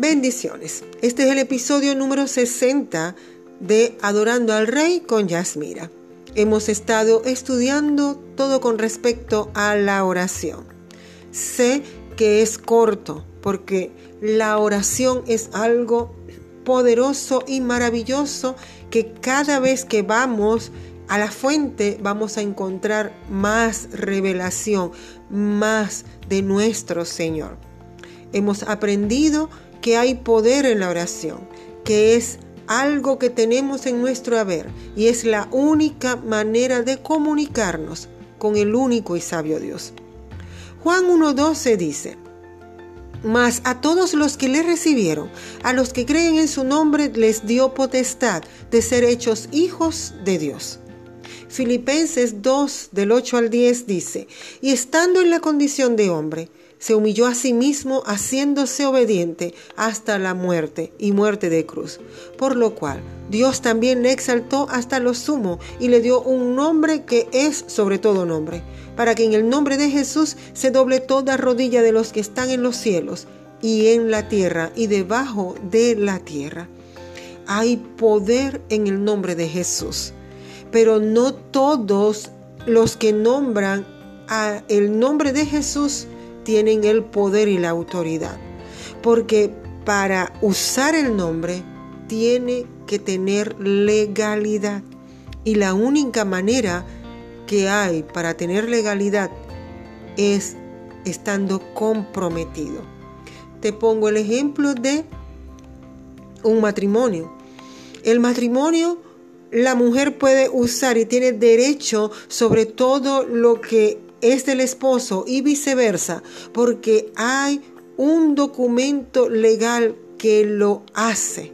Bendiciones. Este es el episodio número 60 de Adorando al Rey con Yasmira. Hemos estado estudiando todo con respecto a la oración. Sé que es corto porque la oración es algo poderoso y maravilloso que cada vez que vamos a la fuente vamos a encontrar más revelación, más de nuestro Señor. Hemos aprendido que hay poder en la oración, que es algo que tenemos en nuestro haber y es la única manera de comunicarnos con el único y sabio Dios. Juan 1.12 dice, mas a todos los que le recibieron, a los que creen en su nombre, les dio potestad de ser hechos hijos de Dios. Filipenses 2 del 8 al 10 dice, y estando en la condición de hombre, se humilló a sí mismo haciéndose obediente hasta la muerte y muerte de cruz. Por lo cual Dios también le exaltó hasta lo sumo y le dio un nombre que es sobre todo nombre, para que en el nombre de Jesús se doble toda rodilla de los que están en los cielos y en la tierra y debajo de la tierra. Hay poder en el nombre de Jesús, pero no todos los que nombran a el nombre de Jesús tienen el poder y la autoridad. Porque para usar el nombre tiene que tener legalidad. Y la única manera que hay para tener legalidad es estando comprometido. Te pongo el ejemplo de un matrimonio. El matrimonio, la mujer puede usar y tiene derecho sobre todo lo que es del esposo y viceversa, porque hay un documento legal que lo hace.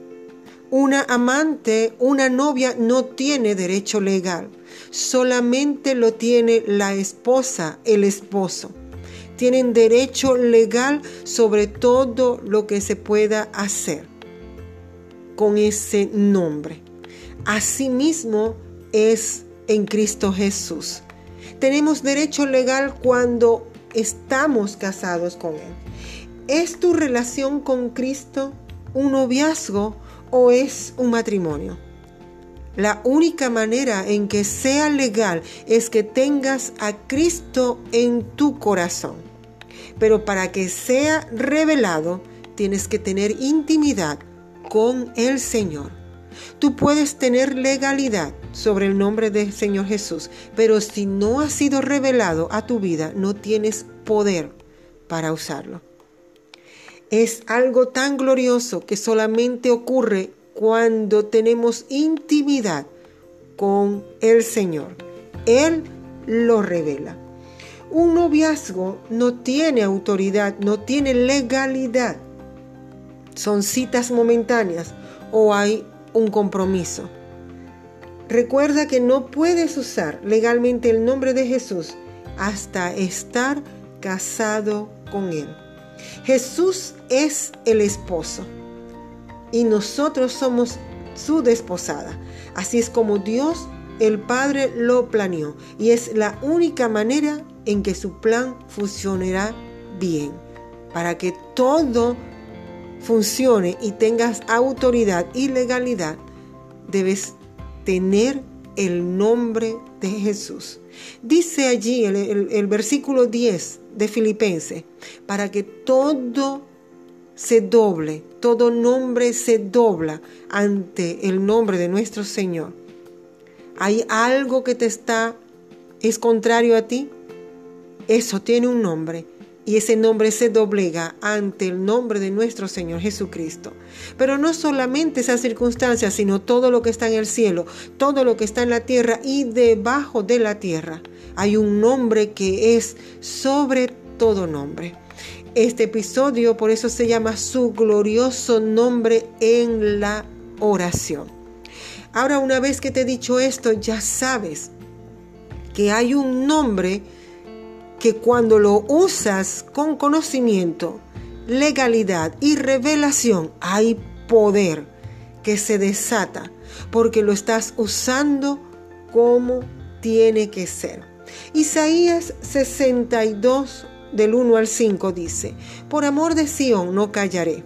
Una amante, una novia no tiene derecho legal, solamente lo tiene la esposa, el esposo. Tienen derecho legal sobre todo lo que se pueda hacer con ese nombre. Asimismo es en Cristo Jesús tenemos derecho legal cuando estamos casados con Él. ¿Es tu relación con Cristo un noviazgo o es un matrimonio? La única manera en que sea legal es que tengas a Cristo en tu corazón. Pero para que sea revelado, tienes que tener intimidad con el Señor. Tú puedes tener legalidad sobre el nombre del Señor Jesús, pero si no ha sido revelado a tu vida, no tienes poder para usarlo. Es algo tan glorioso que solamente ocurre cuando tenemos intimidad con el Señor. Él lo revela. Un noviazgo no tiene autoridad, no tiene legalidad. Son citas momentáneas o hay un compromiso. Recuerda que no puedes usar legalmente el nombre de Jesús hasta estar casado con Él. Jesús es el esposo y nosotros somos su desposada. Así es como Dios, el Padre, lo planeó y es la única manera en que su plan funcionará bien, para que todo funcione y tengas autoridad y legalidad, debes tener el nombre de Jesús. Dice allí el, el, versículo 10 de Filipenses, para que todo se doble, todo nombre se dobla ante el nombre de nuestro Señor. ¿Hay algo que te está, es contrario a ti? Eso tiene un nombre y ese nombre se doblega ante el nombre de nuestro Señor Jesucristo. Pero no solamente esas circunstancias, sino todo lo que está en el cielo, todo lo que está en la tierra y debajo de la tierra. Hay un nombre que es sobre todo nombre. Este episodio por eso se llama su glorioso nombre en la oración. Ahora una vez que te he dicho esto, ya sabes que hay un nombre que cuando lo usas con conocimiento, legalidad y revelación, hay poder que se desata porque lo estás usando como tiene que ser. Isaías 62 del 1 al 5 dice, por amor de Sión no callaré,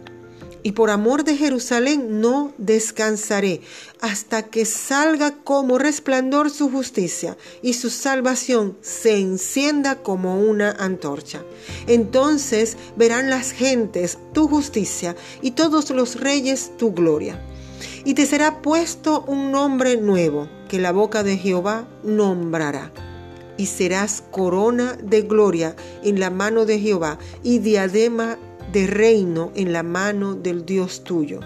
y por amor de Jerusalén no descansaré hasta que salga como resplandor su justicia y su salvación se encienda como una antorcha. Entonces verán las gentes tu justicia y todos los reyes tu gloria. Y te será puesto un nombre nuevo que la boca de Jehová nombrará. Y serás corona de gloria en la mano de Jehová y diadema de reino en la mano del Dios tuyo.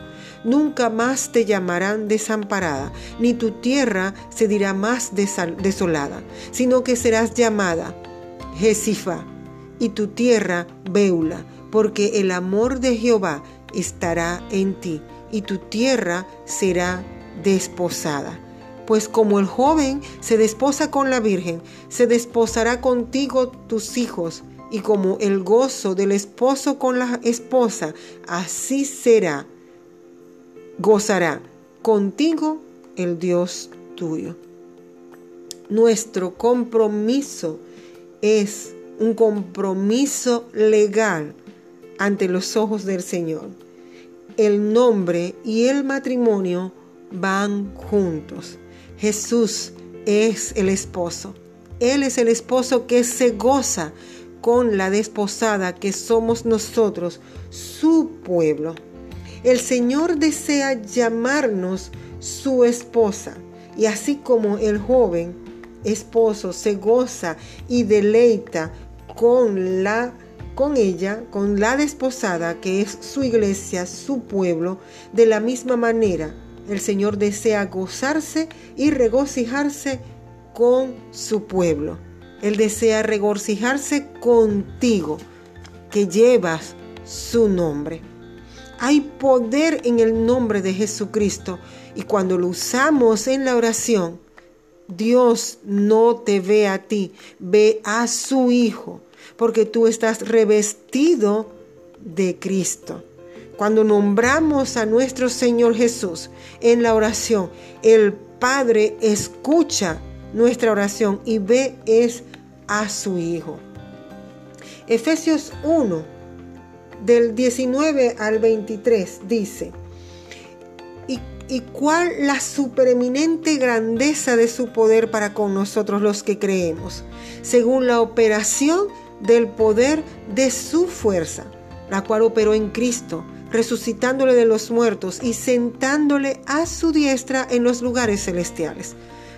Nunca más te llamarán desamparada, ni tu tierra se dirá más desolada, sino que serás llamada Jesifa y tu tierra Beula, porque el amor de Jehová estará en ti y tu tierra será desposada. Pues como el joven se desposa con la virgen, se desposará contigo tus hijos y como el gozo del esposo con la esposa, así será, gozará contigo el Dios tuyo. Nuestro compromiso es un compromiso legal ante los ojos del Señor. El nombre y el matrimonio van juntos. Jesús es el esposo. Él es el esposo que se goza con la desposada que somos nosotros, su pueblo. El Señor desea llamarnos su esposa y así como el joven esposo se goza y deleita con la con ella, con la desposada que es su iglesia, su pueblo, de la misma manera el Señor desea gozarse y regocijarse con su pueblo. Él desea regocijarse contigo, que llevas su nombre. Hay poder en el nombre de Jesucristo y cuando lo usamos en la oración, Dios no te ve a ti, ve a su Hijo, porque tú estás revestido de Cristo. Cuando nombramos a nuestro Señor Jesús en la oración, el Padre escucha nuestra oración y ve es a su Hijo. Efesios 1, del 19 al 23, dice, y, y cuál la supereminente grandeza de su poder para con nosotros los que creemos, según la operación del poder de su fuerza, la cual operó en Cristo, resucitándole de los muertos y sentándole a su diestra en los lugares celestiales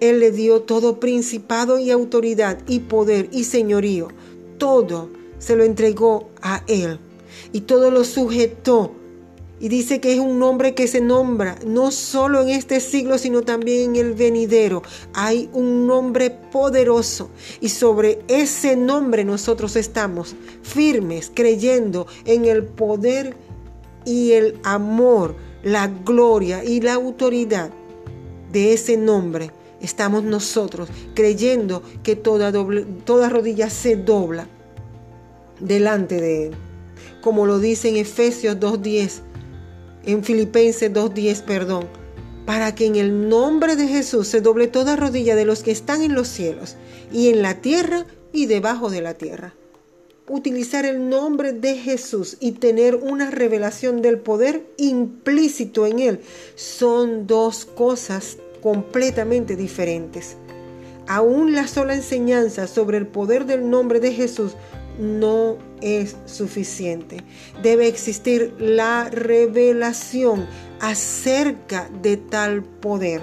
Él le dio todo principado y autoridad y poder y señorío. Todo se lo entregó a Él y todo lo sujetó. Y dice que es un nombre que se nombra no solo en este siglo, sino también en el venidero. Hay un nombre poderoso y sobre ese nombre nosotros estamos firmes, creyendo en el poder y el amor, la gloria y la autoridad de ese nombre estamos nosotros creyendo que toda, toda rodilla se dobla delante de Él. Como lo dice en Efesios 2.10, en Filipenses 2.10, perdón, para que en el nombre de Jesús se doble toda rodilla de los que están en los cielos y en la tierra y debajo de la tierra. Utilizar el nombre de Jesús y tener una revelación del poder implícito en él son dos cosas completamente diferentes. Aún la sola enseñanza sobre el poder del nombre de Jesús no es suficiente. Debe existir la revelación acerca de tal poder.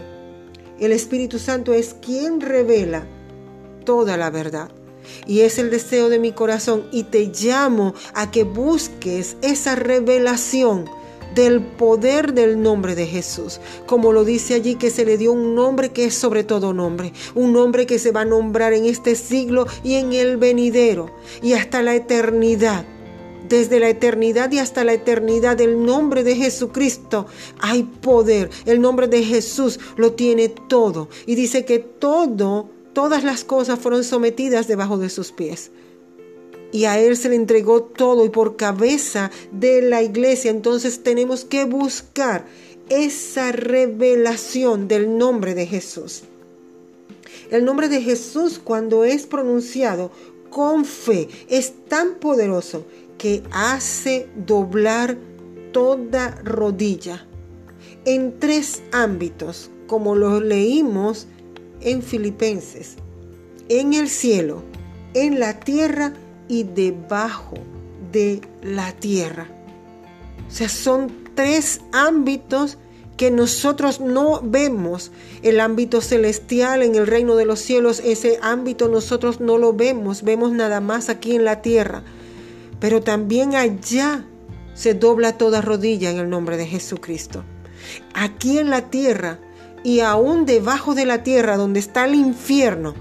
El Espíritu Santo es quien revela toda la verdad. Y es el deseo de mi corazón y te llamo a que busques esa revelación del poder del nombre de Jesús. Como lo dice allí que se le dio un nombre que es sobre todo nombre, un nombre que se va a nombrar en este siglo y en el venidero y hasta la eternidad. desde la eternidad y hasta la eternidad. El nombre de Jesucristo hay poder. El nombre de Jesús lo tiene todo. Y dice que todo, todas las cosas fueron sometidas debajo de sus pies. Y a Él se le entregó todo y por cabeza de la iglesia. Entonces tenemos que buscar esa revelación del nombre de Jesús. El nombre de Jesús cuando es pronunciado con fe es tan poderoso que hace doblar toda rodilla en tres ámbitos, como lo leímos en Filipenses, en el cielo, en la tierra y debajo de la tierra. O sea, son tres ámbitos que nosotros no vemos. El ámbito celestial en el reino de los cielos, ese ámbito nosotros no lo vemos, vemos nada más aquí en la tierra. Pero también allá se dobla toda rodilla en el nombre de Jesucristo. Aquí en la tierra y aún debajo de la tierra donde está el infierno,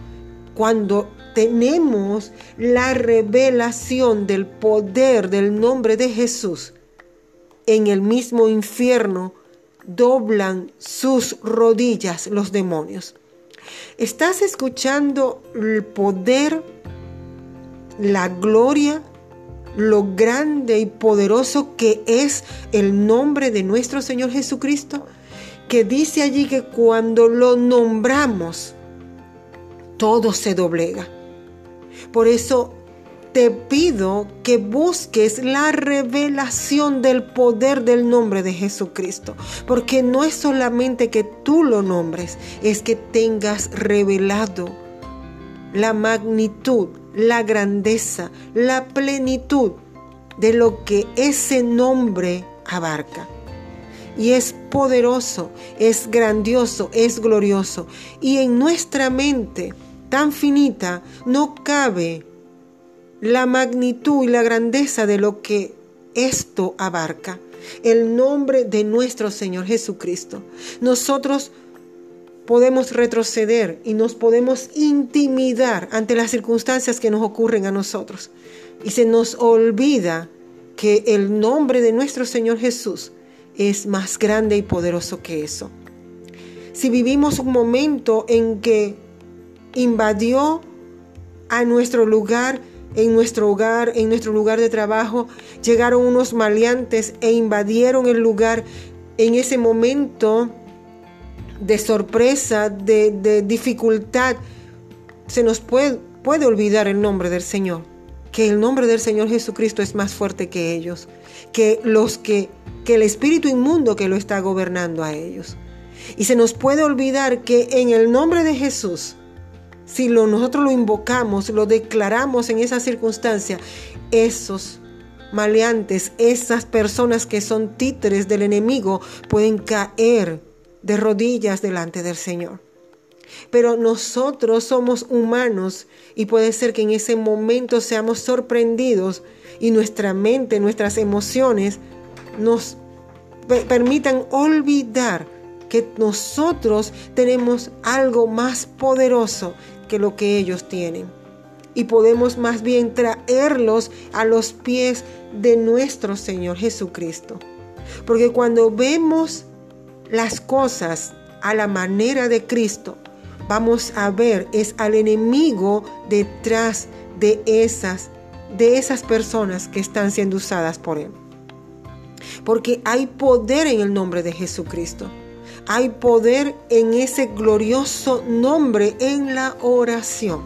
cuando tenemos la revelación del poder del nombre de Jesús, en el mismo infierno doblan sus rodillas los demonios. ¿Estás escuchando el poder, la gloria, lo grande y poderoso que es el nombre de nuestro Señor Jesucristo? Que dice allí que cuando lo nombramos, todo se doblega. Por eso te pido que busques la revelación del poder del nombre de Jesucristo, porque no es solamente que tú lo nombres, es que tengas revelado la magnitud, la grandeza, la plenitud de lo que ese nombre abarca. Y es poderoso, es grandioso, es glorioso. Y en nuestra mente tan finita no cabe la magnitud y la grandeza de lo que esto abarca. El nombre de nuestro Señor Jesucristo. Nosotros podemos retroceder y nos podemos intimidar ante las circunstancias que nos ocurren a nosotros. Y se nos olvida que el nombre de nuestro Señor Jesús es más grande y poderoso que eso. Si vivimos un momento en que invadió a nuestro lugar en nuestro hogar, en nuestro lugar de trabajo, llegaron unos maleantes e invadieron el lugar en ese momento de sorpresa, de, dificultad. Se nos puede, puede olvidar el nombre del Señor, que el nombre del Señor Jesucristo es más fuerte que ellos, que los que, que el espíritu inmundo que lo está gobernando a ellos. Y se nos puede olvidar que en el nombre de Jesús, si lo, nosotros lo invocamos, lo declaramos en esa circunstancia, esos maleantes, esas personas que son títeres del enemigo, pueden caer de rodillas delante del Señor. Pero nosotros somos humanos y puede ser que en ese momento seamos sorprendidos y nuestra mente, nuestras emociones nos permitan olvidar que nosotros tenemos algo más poderoso que lo que ellos tienen. Y podemos más bien traerlos a los pies de nuestro Señor Jesucristo. Porque cuando vemos las cosas a la manera de Cristo, vamos a ver es al enemigo detrás de esas de esas personas que están siendo usadas por él. Porque hay poder en el nombre de Jesucristo. Hay poder en ese glorioso nombre en la oración.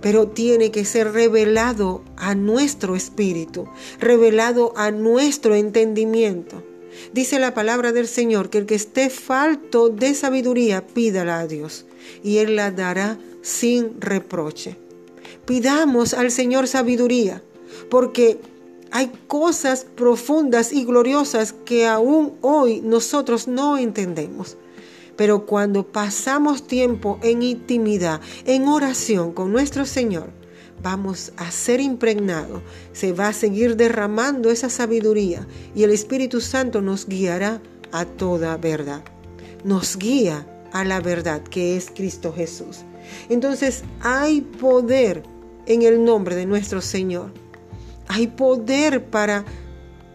Pero tiene que ser revelado a nuestro espíritu, revelado a nuestro entendimiento. Dice la palabra del Señor que el que esté falto de sabiduría, pídala a Dios y Él la dará sin reproche. Pidamos al Señor sabiduría, porque hay cosas profundas y gloriosas que aún hoy nosotros no entendemos. Pero cuando pasamos tiempo en intimidad, en oración con nuestro Señor, vamos a ser impregnados, se va a seguir derramando esa sabiduría y el Espíritu Santo nos guiará a toda verdad. Nos guía a la verdad que es Cristo Jesús. Entonces hay poder en el nombre de nuestro Señor. Hay poder para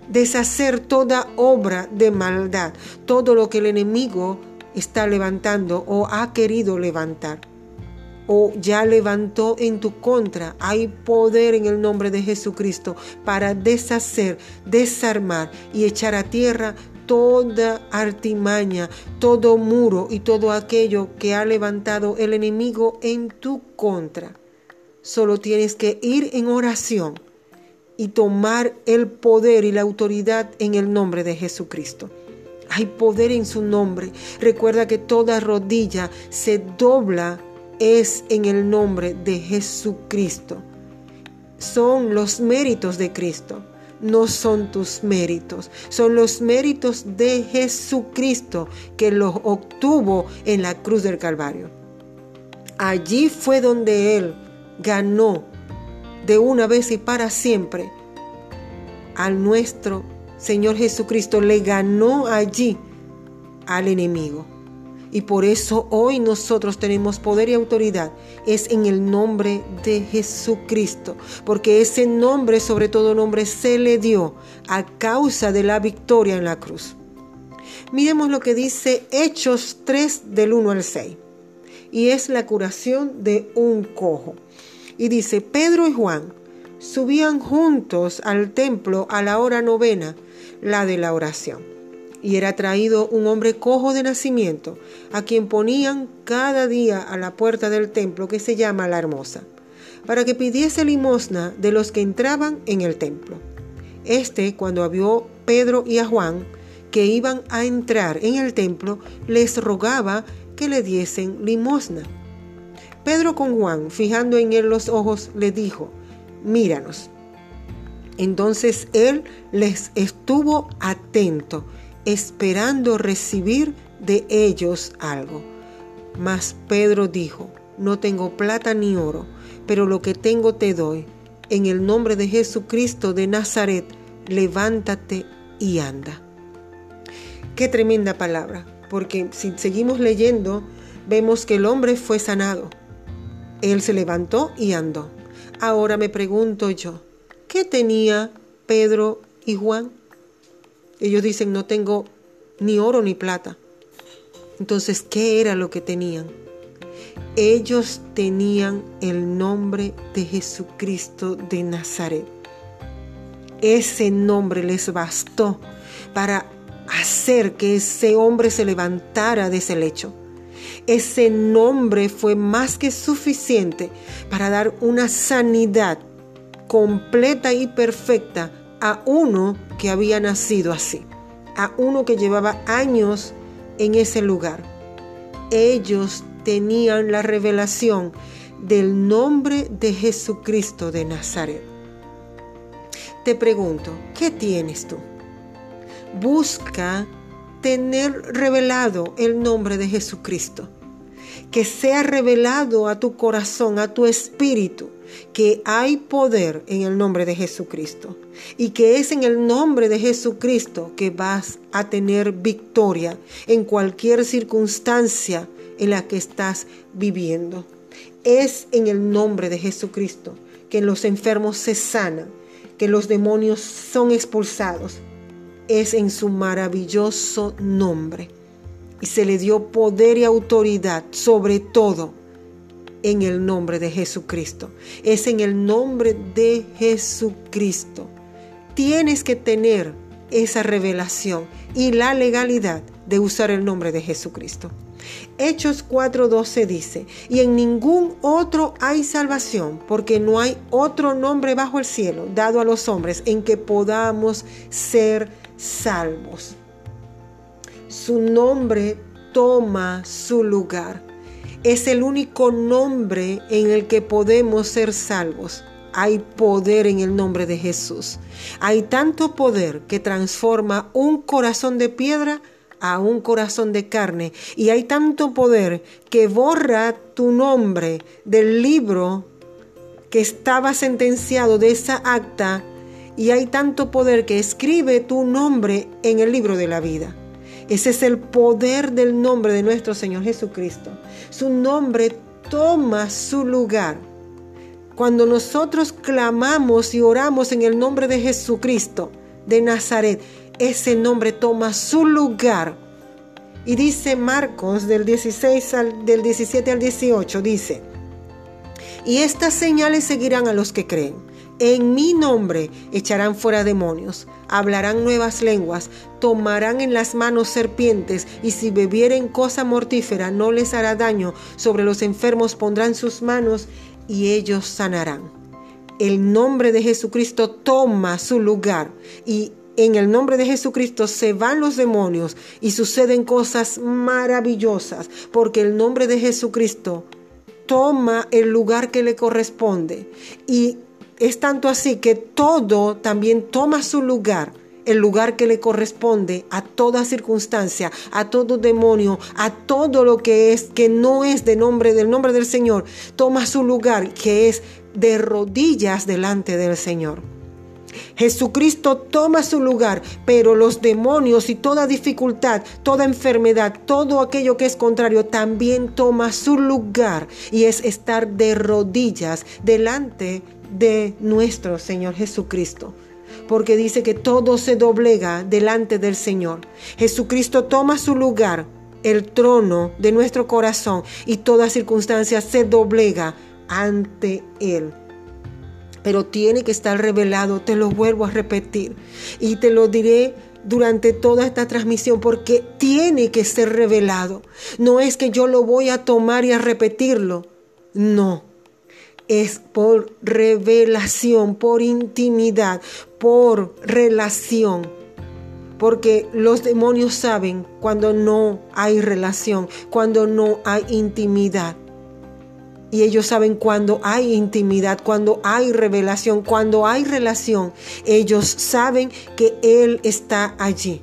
deshacer toda obra de maldad, todo lo que el enemigo está levantando o ha querido levantar o ya levantó en tu contra. Hay poder en el nombre de Jesucristo para deshacer, desarmar y echar a tierra toda artimaña, todo muro y todo aquello que ha levantado el enemigo en tu contra. Solo tienes que ir en oración y tomar el poder y la autoridad en el nombre de Jesucristo. Hay poder en su nombre. Recuerda que toda rodilla se dobla es en el nombre de Jesucristo. Son los méritos de Cristo, no son tus méritos, son los méritos de Jesucristo que los obtuvo en la cruz del Calvario. Allí fue donde Él ganó de una vez y para siempre al nuestro Señor Jesucristo. Le ganó allí al enemigo. Y por eso hoy nosotros tenemos poder y autoridad. Es en el nombre de Jesucristo. Porque ese nombre, sobre todo nombre, se le dio a causa de la victoria en la cruz. Miremos lo que dice Hechos 3 del 1 al 6. Y es la curación de un cojo. Y dice, Pedro y Juan subían juntos al templo a la hora novena, la de la oración. Y era traído un hombre cojo de nacimiento, a quien ponían cada día a la puerta del templo que se llama la Hermosa, para que pidiese limosna de los que entraban en el templo. Este, cuando vio Pedro y a Juan, que iban a entrar en el templo, les rogaba que le diesen limosna. Pedro con Juan, fijando en él los ojos, le dijo, míranos. Entonces él les estuvo atento, esperando recibir de ellos algo. Mas Pedro dijo, no tengo plata ni oro, pero lo que tengo te doy. En el nombre de Jesucristo de Nazaret, levántate y anda. Qué tremenda palabra, porque si seguimos leyendo, vemos que el hombre fue sanado él se levantó y andó. Ahora me pregunto yo, ¿qué tenía Pedro y Juan? Ellos dicen, no tengo ni oro ni plata. Entonces, ¿qué era lo que tenían? Ellos tenían el nombre de Jesucristo de Nazaret. Ese nombre les bastó para hacer que ese hombre se levantara de ese lecho. Ese nombre fue más que suficiente para dar una sanidad completa y perfecta a uno que había nacido así, a uno que llevaba años en ese lugar. Ellos tenían la revelación del nombre de Jesucristo de Nazaret. Te pregunto, ¿qué tienes tú? Busca tener revelado el nombre de Jesucristo. Que sea revelado a tu corazón, a tu espíritu, que hay poder en el nombre de Jesucristo. Y que es en el nombre de Jesucristo que vas a tener victoria en cualquier circunstancia en la que estás viviendo. Es en el nombre de Jesucristo que los enfermos se sanan, que los demonios son expulsados, es en su maravilloso nombre. Y se le dio poder y autoridad sobre todo en el nombre de Jesucristo. Es en el nombre de Jesucristo. Tienes que tener esa revelación y la legalidad de usar el nombre de Jesucristo. Hechos 4:12 dice, y en ningún otro hay salvación, porque no hay otro nombre bajo el cielo dado a los hombres en que podamos ser salvos. Su nombre toma su lugar. Es el único nombre en el que podemos ser salvos. Hay poder en el nombre de Jesús. Hay tanto poder que transforma un corazón de piedra a un corazón de carne. Y hay tanto poder que borra tu nombre del libro que estaba sentenciado de esa acta y hay tanto poder que escribe tu nombre en el libro de la vida. Ese es el poder del nombre de nuestro Señor Jesucristo. Su nombre toma su lugar. Cuando nosotros clamamos y oramos en el nombre de Jesucristo de Nazaret, ese nombre toma su lugar. Y dice Marcos del, 16 al, del 17 al 18, dice, y estas señales seguirán a los que creen. En mi nombre echarán fuera demonios, hablarán nuevas lenguas, tomarán en las manos serpientes, y si bebieren cosa mortífera no les hará daño. Sobre los enfermos pondrán sus manos y ellos sanarán. El nombre de Jesucristo toma su lugar y en el nombre de Jesucristo se van los demonios y suceden cosas maravillosas porque el nombre de Jesucristo toma el lugar que le corresponde y es tanto así que todo también toma su lugar, el lugar que le corresponde a toda circunstancia, a todo demonio, a todo lo que es que no es de nombre del nombre del Señor, toma su lugar que es de rodillas delante del Señor. Jesucristo toma su lugar, pero los demonios y toda dificultad, toda enfermedad, todo aquello que es contrario, también toma su lugar y es estar de rodillas delante de nuestro Señor Jesucristo. Porque dice que todo se doblega delante del Señor. Jesucristo toma su lugar, el trono de nuestro corazón y toda circunstancia se doblega ante Él. Pero tiene que estar revelado, te lo vuelvo a repetir. Y te lo diré durante toda esta transmisión porque tiene que ser revelado. No es que yo lo voy a tomar y a repetirlo. No es por revelación, por intimidad, por relación. Porque los demonios saben cuando no hay relación, cuando no hay intimidad. Y ellos saben cuando hay intimidad, cuando hay revelación, cuando hay relación. Ellos saben que Él está allí,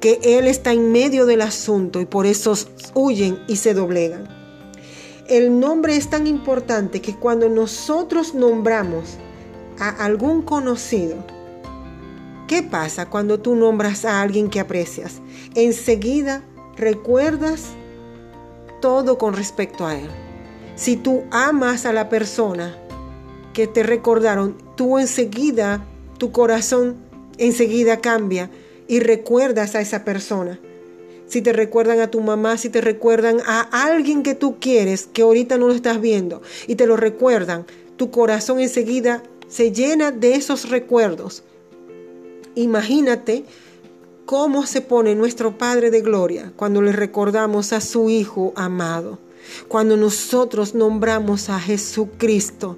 que Él está en medio del asunto y por eso huyen y se doblegan el nombre es tan importante que cuando nosotros nombramos a algún conocido, ¿qué pasa cuando tú nombras a alguien que aprecias? Enseguida recuerdas todo con respecto a él. Si tú amas a la persona que te recordaron, tú enseguida, tu corazón enseguida cambia y recuerdas a esa persona si te recuerdan a tu mamá, si te recuerdan a alguien que tú quieres, que ahorita no lo estás viendo, y te lo recuerdan, tu corazón enseguida se llena de esos recuerdos. Imagínate cómo se pone nuestro Padre de Gloria cuando le recordamos a su Hijo amado, cuando nosotros nombramos a Jesucristo,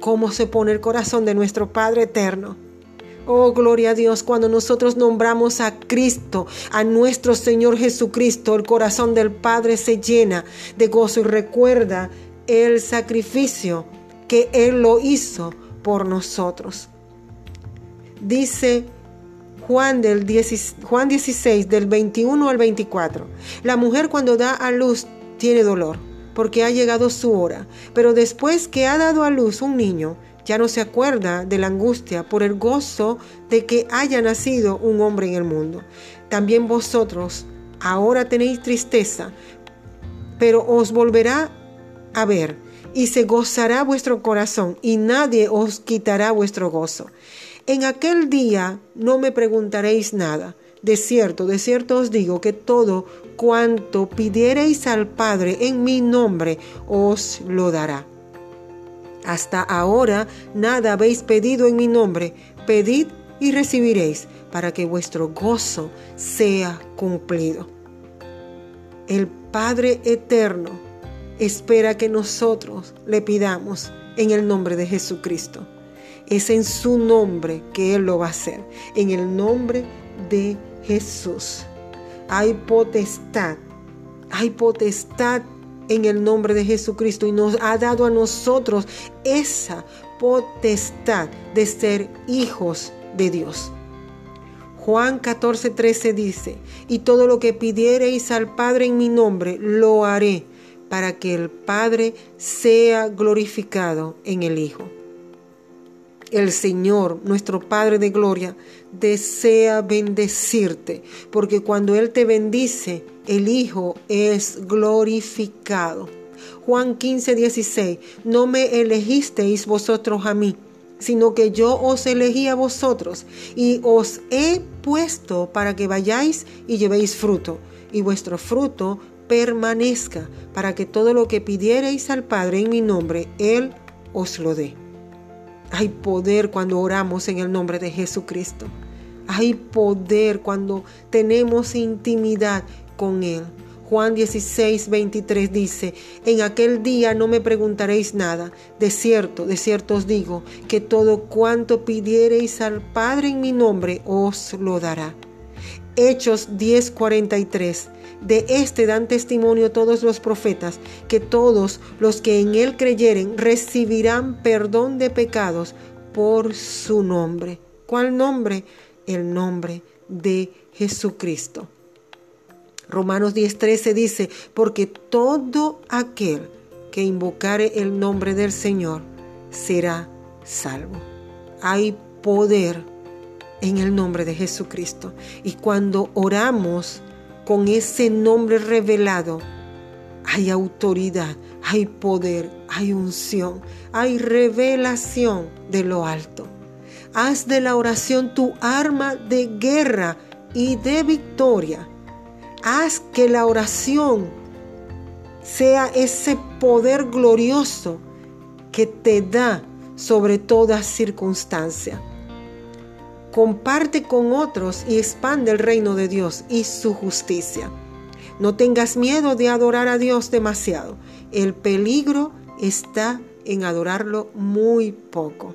cómo se pone el corazón de nuestro Padre eterno. Oh, gloria a Dios, cuando nosotros nombramos a Cristo, a nuestro Señor Jesucristo, el corazón del Padre se llena de gozo y recuerda el sacrificio que Él lo hizo por nosotros. Dice Juan, del Juan 16, del 21 al 24, la mujer cuando da a luz tiene dolor porque ha llegado su hora, pero después que ha dado a luz un niño, ya no se acuerda de la angustia por el gozo de que haya nacido un hombre en el mundo. También vosotros ahora tenéis tristeza, pero os volverá a ver y se gozará vuestro corazón y nadie os quitará vuestro gozo. En aquel día no me preguntaréis nada. De cierto, de cierto os digo que todo cuanto pidiereis al Padre en mi nombre os lo dará. Hasta ahora nada habéis pedido en mi nombre. Pedid y recibiréis para que vuestro gozo sea cumplido. El Padre Eterno espera que nosotros le pidamos en el nombre de Jesucristo. Es en su nombre que Él lo va a hacer, en el nombre de Jesús. Hay potestad, hay potestad en el nombre de Jesucristo y nos ha dado a nosotros esa potestad de ser hijos de Dios. Juan 14, 13 dice, y todo lo que pidiereis al Padre en mi nombre, lo haré, para que el Padre sea glorificado en el Hijo. El Señor, nuestro Padre de Gloria, desea bendecirte, porque cuando Él te bendice, el Hijo es glorificado. Juan 15, 16. No me elegisteis vosotros a mí, sino que yo os elegí a vosotros y os he puesto para que vayáis y llevéis fruto, y vuestro fruto permanezca, para que todo lo que pidiereis al Padre en mi nombre, Él os lo dé. Hay poder cuando oramos en el nombre de Jesucristo. Hay poder cuando tenemos intimidad con Él. Juan 16, 23 dice, en aquel día no me preguntaréis nada. De cierto, de cierto os digo, que todo cuanto pidiereis al Padre en mi nombre os lo dará. Hechos 10, 43. De este dan testimonio todos los profetas, que todos los que en él creyeren recibirán perdón de pecados por su nombre. ¿Cuál nombre? El nombre de Jesucristo. Romanos 10:13 dice, porque todo aquel que invocare el nombre del Señor será salvo. Hay poder en el nombre de Jesucristo. Y cuando oramos con ese nombre revelado, hay autoridad, hay poder, hay unción, hay revelación de lo alto. Haz de la oración tu arma de guerra y de victoria Haz que la oración sea ese poder glorioso que te da sobre toda circunstancia. Comparte con otros y expande el reino de Dios y su justicia. No tengas miedo de adorar a Dios demasiado. El peligro está en adorarlo muy poco.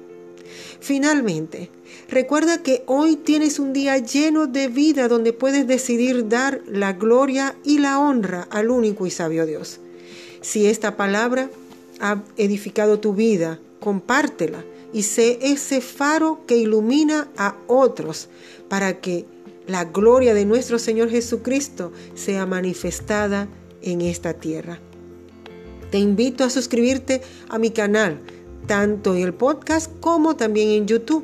Finalmente, recuerda que hoy tienes un día lleno de vida donde puedes decidir dar la gloria y la honra al único y sabio Dios. Si esta palabra ha edificado tu vida, compártela y sé ese faro que ilumina a otros para que la gloria de nuestro Señor Jesucristo sea manifestada en esta tierra. Te invito a suscribirte a mi canal tanto en el podcast como también en YouTube.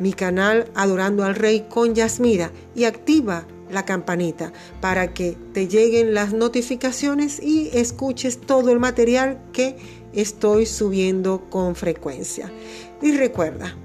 Mi canal Adorando al Rey con Yasmira y activa la campanita para que te lleguen las notificaciones y escuches todo el material que estoy subiendo con frecuencia. Y recuerda,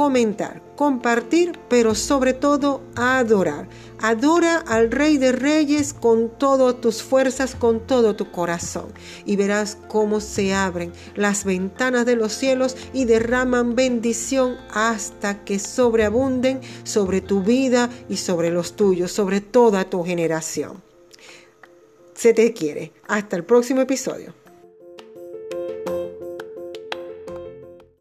comentar, compartir, pero sobre todo adorar. Adora al Rey de Reyes con todas tus fuerzas, con todo tu corazón. Y verás cómo se abren las ventanas de los cielos y derraman bendición hasta que sobreabunden sobre tu vida y sobre los tuyos, sobre toda tu generación. Se te quiere. Hasta el próximo episodio.